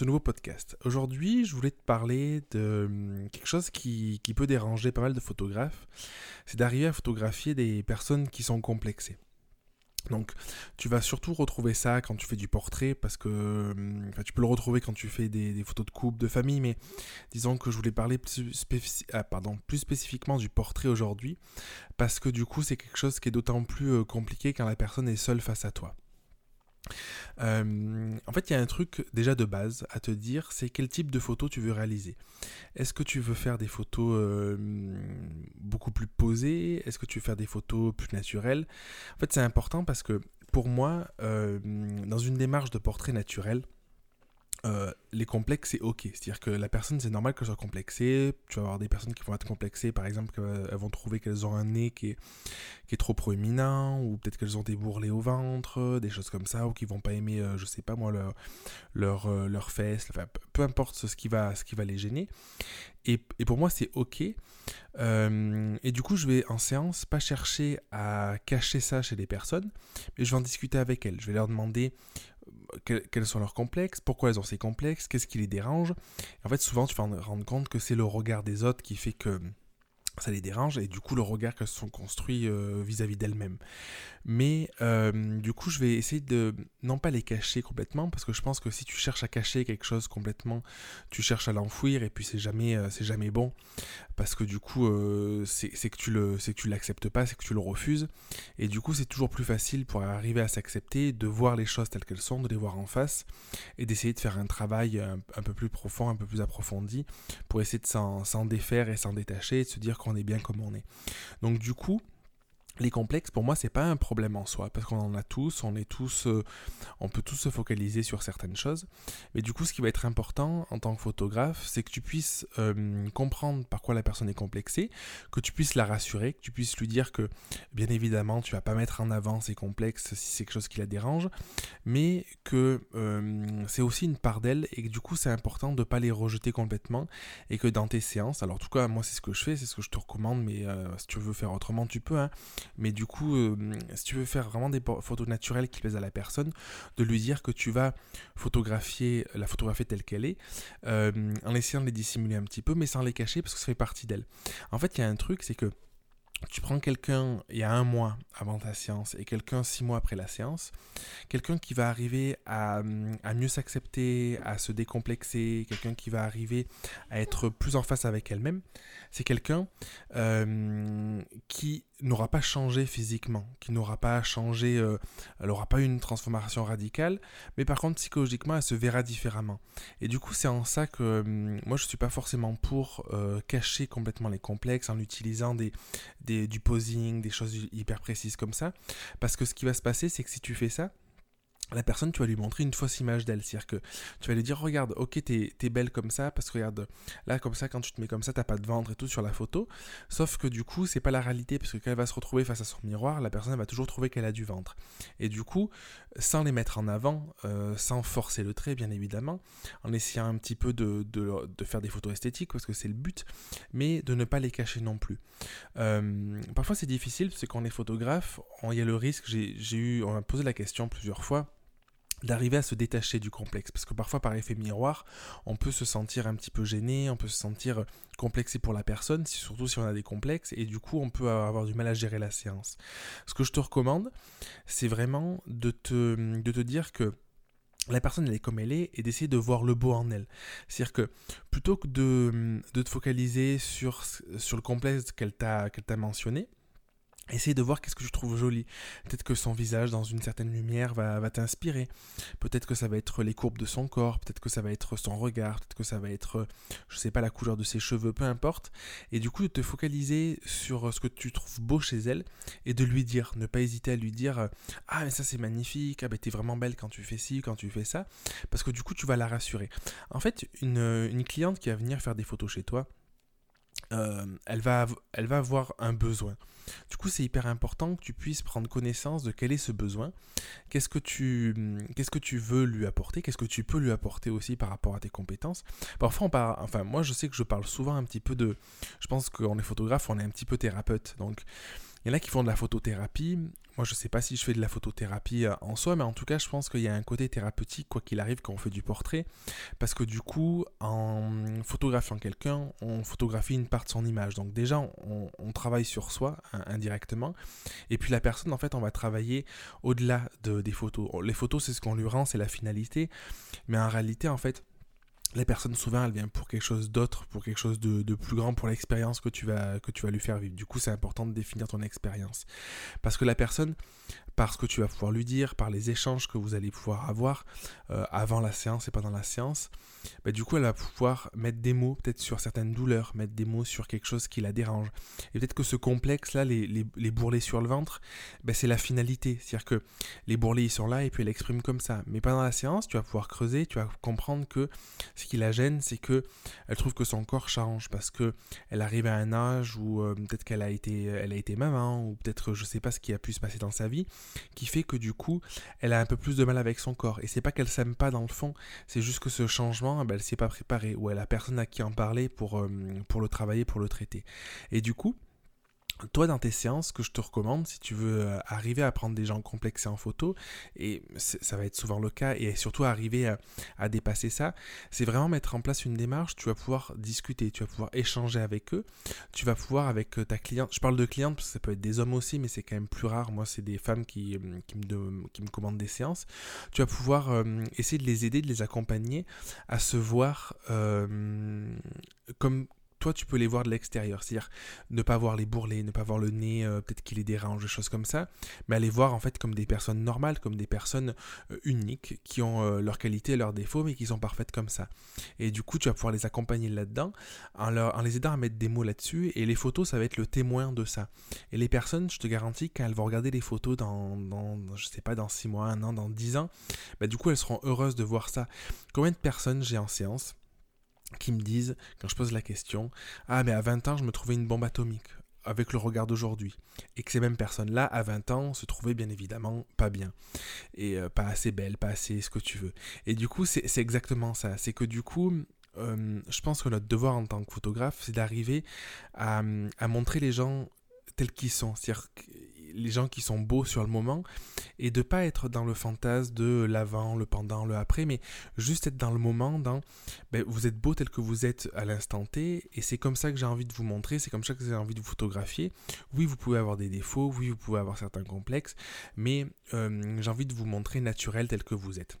ce nouveau podcast. Aujourd'hui, je voulais te parler de hum, quelque chose qui, peut déranger pas mal de photographes. C'est d'arriver à photographier des personnes qui sont complexées. Donc, tu vas surtout retrouver ça quand tu fais du portrait, parce que hum, tu peux le retrouver quand tu fais des, photos de couple, de famille, mais disons que je voulais parler plus, ah, plus spécifiquement du portrait aujourd'hui, parce que du coup, c'est quelque chose qui est d'autant plus euh, compliqué quand la personne est seule face à toi. Euh, en fait, il y a un truc déjà de base à te dire, c'est quel type de photo tu veux réaliser. Est-ce que tu veux faire des photos euh, beaucoup plus posées? Est-ce que tu veux faire des photos plus naturelles? En fait, c'est important parce que pour moi, euh, dans une démarche de portrait naturel, euh, les complexes, c'est ok. C'est-à-dire que la personne, c'est normal qu'elle soit complexée. Tu vas avoir des personnes qui vont être complexées, par exemple, qu'elles vont trouver qu'elles ont un nez qui est, trop proéminent, ou peut-être qu'elles ont des bourrelets au ventre, des choses comme ça, ou qui vont pas aimer, euh, je sais pas moi, leur, leur, euh, leurs fesses, peu importe ce qui va, ce qui va les gêner. Et, et pour moi, c'est ok. et du coup, je vais en séance pas chercher à cacher ça chez les personnes, mais je vais en discuter avec elles. Je vais leur demander quels sont leurs complexes, pourquoi elles ont ces complexes, qu'est-ce qui les dérange. en fait, souvent, tu vas te rendre compte que c'est le regard des autres qui fait que ça les dérange et du coup le regard qu'elles se sont construits euh, vis-à-vis d'elles-mêmes. Mais euh, du coup je vais essayer de non pas les cacher complètement parce que je pense que si tu cherches à cacher quelque chose complètement, tu cherches à l'enfouir et puis c'est jamais euh, c'est jamais bon parce que du coup c'est que tu le c'est que tu l'acceptes pas, c'est que tu le refuses et du coup c'est toujours plus facile pour arriver à s'accepter, de voir les choses telles qu'elles sont, de les voir en face et d'essayer de faire un travail un, peu plus profond, un peu plus approfondi pour essayer de s'en défaire et s'en détacher et de se dire qu'on est bien comme on est. Donc du coup, les complexes, pour moi, c'est pas un problème en soi, parce qu'on en a tous, on est tous, euh, on peut tous se focaliser sur certaines choses. Mais du coup, ce qui va être important en tant que photographe, c'est que tu puisses euh, comprendre par quoi la personne est complexée, que tu puisses la rassurer, que tu puisses lui dire que, bien évidemment, tu vas pas mettre en avant ses complexes si c'est quelque chose qui la dérange, mais que euh, c'est aussi une part d'elle et que du coup, c'est important de pas les rejeter complètement et que dans tes séances, alors en tout cas, moi, c'est ce que je fais, c'est ce que je te recommande, mais si tu veux faire autrement, tu peux, hein, mais du coup, euh, si tu veux faire vraiment des photos naturelles qui plaisent à la personne, de lui dire que tu vas photographier, la photographier telle qu'elle est, euh, en essayant de les dissimuler un petit peu, mais sans les cacher parce que ça fait partie d'elle. En fait, il y a un truc, c'est que tu prends quelqu'un il y a un mois avant ta séance et quelqu'un six mois après la séance, quelqu'un qui va arriver à, à mieux s'accepter, à se décomplexer, quelqu'un qui va arriver à être plus en face avec elle-même, c'est quelqu'un euh, qui n'aura pas changé physiquement, qui n'aura pas changé, euh, elle n'aura pas eu une transformation radicale, mais par contre psychologiquement elle se verra différemment. Et du coup c'est en ça que euh, moi je suis pas forcément pour cacher complètement les complexes en utilisant des, des, du posing, des choses hyper précises comme ça, parce que ce qui va se passer c'est que si tu fais ça, la personne, tu vas lui montrer une fausse image d'elle. C'est-à-dire que tu vas lui dire, regarde, ok, t'es es belle comme ça, parce que regarde, là, comme ça, quand tu te mets comme ça, t'as pas de ventre et tout sur la photo. Sauf que du coup, c'est pas la réalité, parce que quand elle va se retrouver face à son miroir, la personne va toujours trouver qu'elle a du ventre. Et du coup, sans les mettre en avant, euh, sans forcer le trait, bien évidemment, en essayant un petit peu de, faire des photos esthétiques, parce que c'est le but, mais de ne pas les cacher non plus. Euh, parfois, c'est difficile, parce que quand on est photographe, il y a le risque, j'ai eu, on m'a posé la question plusieurs fois, d'arriver à se détacher du complexe. Parce que parfois, par effet miroir, on peut se sentir un petit peu gêné, on peut se sentir complexé pour la personne, surtout si on a des complexes, et du coup, on peut avoir du mal à gérer la séance. Ce que je te recommande, c'est vraiment de te, de te dire que la personne elle est comme elle est et d'essayer de voir le beau en elle. C'est-à-dire que plutôt que de, de te focaliser sur, sur le complexe qu'elle t'a mentionné, Essaye de voir qu'est-ce que tu trouves joli. Peut-être que son visage dans une certaine lumière va, t'inspirer. Peut-être que ça va être les courbes de son corps. Peut-être que ça va être son regard. Peut-être que ça va être, je sais pas, la couleur de ses cheveux. Peu importe. Et du coup, de te focaliser sur ce que tu trouves beau chez elle et de lui dire. Ne pas hésiter à lui dire Ah, mais ça c'est magnifique. Ah, ben t'es vraiment belle quand tu fais ci, quand tu fais ça. Parce que du coup, tu vas la rassurer. En fait, une cliente qui va venir faire des photos chez toi, euh, elle, va, elle va avoir un besoin. Du coup, c'est hyper important que tu puisses prendre connaissance de quel est ce besoin, qu'est-ce que tu, qu'est-ce que tu veux lui apporter, qu'est-ce que tu peux lui apporter aussi par rapport à tes compétences? Parfois, on enfin, moi, je sais que je parle souvent un petit peu de, je pense qu'on est photographe, on est un petit peu thérapeute, donc il y en a qui font de la photothérapie. Moi, je sais pas si je fais de la photothérapie euh, en soi, mais en tout cas, je pense qu'il y a un côté thérapeutique, quoi qu'il arrive, quand on fait du portrait. Parce que du coup, en photographiant quelqu'un, on photographie une part de son image. Donc, déjà, on, travaille sur soi indirectement. Et puis, la personne, en fait, on va travailler au-delà de, des photos. Les photos, c'est ce qu'on lui rend, c'est la finalité. Mais en réalité, en fait, les personnes souvent elles viennent pour quelque chose d'autre, pour quelque chose de, plus grand, pour l'expérience que tu vas que tu vas lui faire vivre. Du coup, c'est important de définir ton expérience parce que la personne, par ce que tu vas pouvoir lui dire, par les échanges que vous allez pouvoir avoir euh, avant la séance et pendant la séance, bah, du coup elle va pouvoir mettre des mots peut-être sur certaines douleurs, mettre des mots sur quelque chose qui la dérange. Et peut-être que ce complexe-là, les, les, bourrelets sur le ventre, bah, c'est la finalité. C'est-à-dire que les bourrelets ils sont là et puis elle exprime comme ça. Mais pendant la séance, tu vas pouvoir creuser, tu vas comprendre que ce qui la gêne, c'est que elle trouve que son corps change parce que elle arrive à un âge où euh, peut-être qu'elle a été, elle a été maman ou peut-être je sais pas ce qui a pu se passer dans sa vie qui fait que du coup, elle a un peu plus de mal avec son corps. Et c'est pas qu'elle s'aime pas dans le fond, c'est juste que ce changement, ben, elle s'est pas préparée, ou elle a personne à qui en parler pour, euh, pour le travailler, pour le traiter. Et du coup, toi, dans tes séances, ce que je te recommande, si tu veux euh, arriver à prendre des gens complexés en photo, et ça va être souvent le cas, et surtout arriver à, dépasser ça, c'est vraiment mettre en place une démarche. Tu vas pouvoir discuter, tu vas pouvoir échanger avec eux, tu vas pouvoir avec euh, ta cliente. Je parle de cliente parce que ça peut être des hommes aussi, mais c'est quand même plus rare. Moi, c'est des femmes qui, euh, me, qui me commandent des séances. Tu vas pouvoir essayer de les aider, de les accompagner à se voir comme toi tu peux les voir de l'extérieur, c'est-à-dire ne pas voir les bourrelets, ne pas voir le nez, euh, peut-être qu'il les dérange, des choses comme ça, mais à les voir en fait comme des personnes normales, comme des personnes euh, uniques, qui ont euh, leurs qualités leurs défauts, mais qui sont parfaites comme ça. Et du coup, tu vas pouvoir les accompagner là-dedans, en, les aidant à mettre des mots là-dessus, et les photos, ça va être le témoin de ça. Et les personnes, je te garantis, quand elles vont regarder les photos dans, dans je sais pas, dans 6 mois, un an, dans 10 ans, bah, du coup, elles seront heureuses de voir ça. Combien de personnes j'ai en séance? Qui me disent, quand je pose la question, Ah, mais à 20 ans, je me trouvais une bombe atomique, avec le regard d'aujourd'hui. Et que ces mêmes personnes-là, à 20 ans, se trouvaient bien évidemment pas bien. Et euh, pas assez belles, pas assez ce que tu veux. Et du coup, c'est exactement ça. C'est que du coup, je pense que notre devoir en tant que photographe, c'est d'arriver à, à, montrer les gens tels qu'ils sont. C'est-à-dire les gens qui sont beaux sur le moment et de pas être dans le fantasme de l'avant, le pendant, le après, mais juste être dans le moment, dans ben, vous êtes beau tel que vous êtes à l'instant T et c'est comme ça que j'ai envie de vous montrer, c'est comme ça que j'ai envie de vous photographier. Oui, vous pouvez avoir des défauts, oui, vous pouvez avoir certains complexes, mais euh, j'ai envie de vous montrer naturel tel que vous êtes.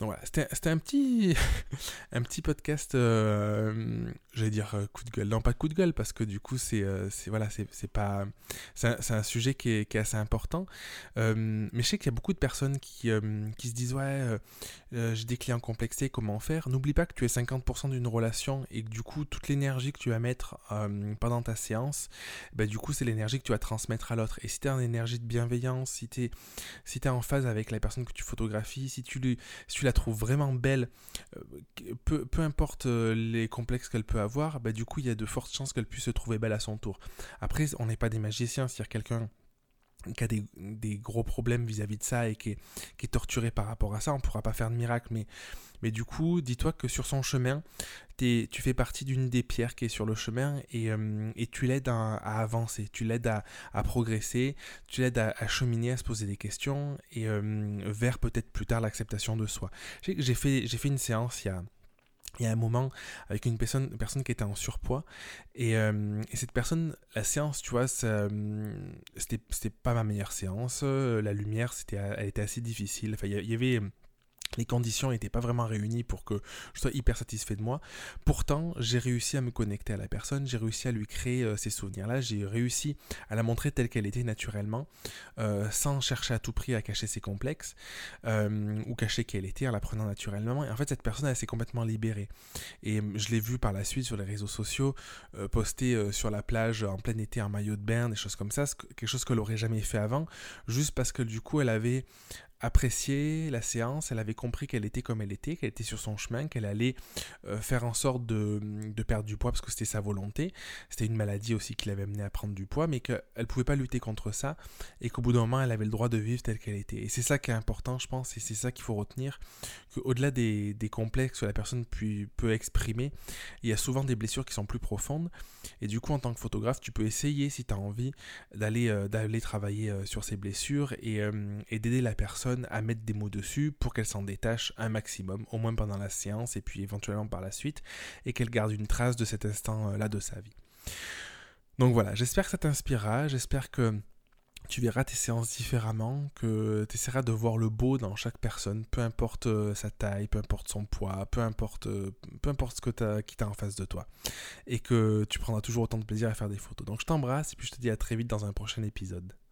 Donc voilà, c'était un petit, un petit podcast, euh, j'allais dire euh, coup de gueule. Non, pas coup de gueule, parce que du coup, c'est euh, voilà, c'est pas. C'est un, sujet qui est, qui est assez important. mais je sais qu'il y a beaucoup de personnes qui, qui se disent Ouais, j'ai des clients complexés, comment faire? N'oublie pas que tu es 50% d'une relation et que du coup, toute l'énergie que tu vas mettre pendant ta séance, bah, du coup, c'est l'énergie que tu vas transmettre à l'autre. Et si tu as une énergie de bienveillance, si tu es, si es en phase avec la personne que tu photographies, si tu lui si tu la trouves vraiment belle, euh, peu, peu importe euh, les complexes qu'elle peut avoir, bah, du coup, il y a de fortes chances qu'elle puisse se trouver belle à son tour. Après, on n'est pas des magiciens, c'est-à-dire quelqu'un qui a des, gros problèmes vis-à-vis de ça et qui est, torturé par rapport à ça, on ne pourra pas faire de miracle, mais, mais du coup, dis-toi que sur son chemin, tu fais partie d'une des pierres qui est sur le chemin et, euh, et tu l'aides à, avancer, tu l'aides à, à, progresser, tu l'aides à, cheminer, à se poser des questions et euh, vers peut-être plus tard l'acceptation de soi. J'ai fait, fait une séance il y a il y a un moment avec une personne, personne qui était en surpoids et, euh, et, cette personne, la séance, tu vois, c'était pas ma meilleure séance. La lumière, c'était, elle était assez difficile. Enfin, il y avait les conditions n'étaient pas vraiment réunies pour que je sois hyper satisfait de moi. Pourtant, j'ai réussi à me connecter à la personne, j'ai réussi à lui créer euh, ces souvenirs-là, j'ai réussi à la montrer telle qu'elle était naturellement, euh, sans chercher à tout prix à cacher ses complexes, euh, ou cacher qui elle était en la prenant naturellement. Et en fait, cette personne, elle s'est complètement libérée. Et je l'ai vu par la suite sur les réseaux sociaux, poster sur la plage en plein été en maillot de bain, des choses comme ça, quelque chose qu'elle n'aurait jamais fait avant, juste parce que du coup, elle avait apprécié la séance, elle avait compris qu'elle était comme elle était, qu'elle était sur son chemin, qu'elle allait euh, faire en sorte de, perdre du poids parce que c'était sa volonté. C'était une maladie aussi qui l'avait amené à prendre du poids, mais qu'elle ne pouvait pas lutter contre ça et qu'au bout d'un moment, elle avait le droit de vivre telle qu'elle était. Et c'est ça qui est important, je pense, et c'est ça qu'il faut retenir, qu'au-delà des, des, complexes que la personne peut exprimer, il y a souvent des blessures qui sont plus profondes. Et du coup, en tant que photographe, tu peux essayer, si tu as envie, d'aller euh, travailler euh, sur ces blessures et, et d'aider la personne à mettre des mots dessus pour qu'elle s'en détache un maximum, au moins pendant la séance et puis éventuellement par la suite, et qu'elle garde une trace de cet instant-là de sa vie. Donc voilà, j'espère que ça t'inspirera, j'espère que tu verras tes séances différemment, que tu essaieras de voir le beau dans chaque personne, peu importe euh, sa taille, peu importe son poids, peu importe, euh, peu importe ce que as, qui t'a en face de toi. Et que tu prendras toujours autant de plaisir à faire des photos. Donc je t'embrasse et puis je te dis à très vite dans un prochain épisode.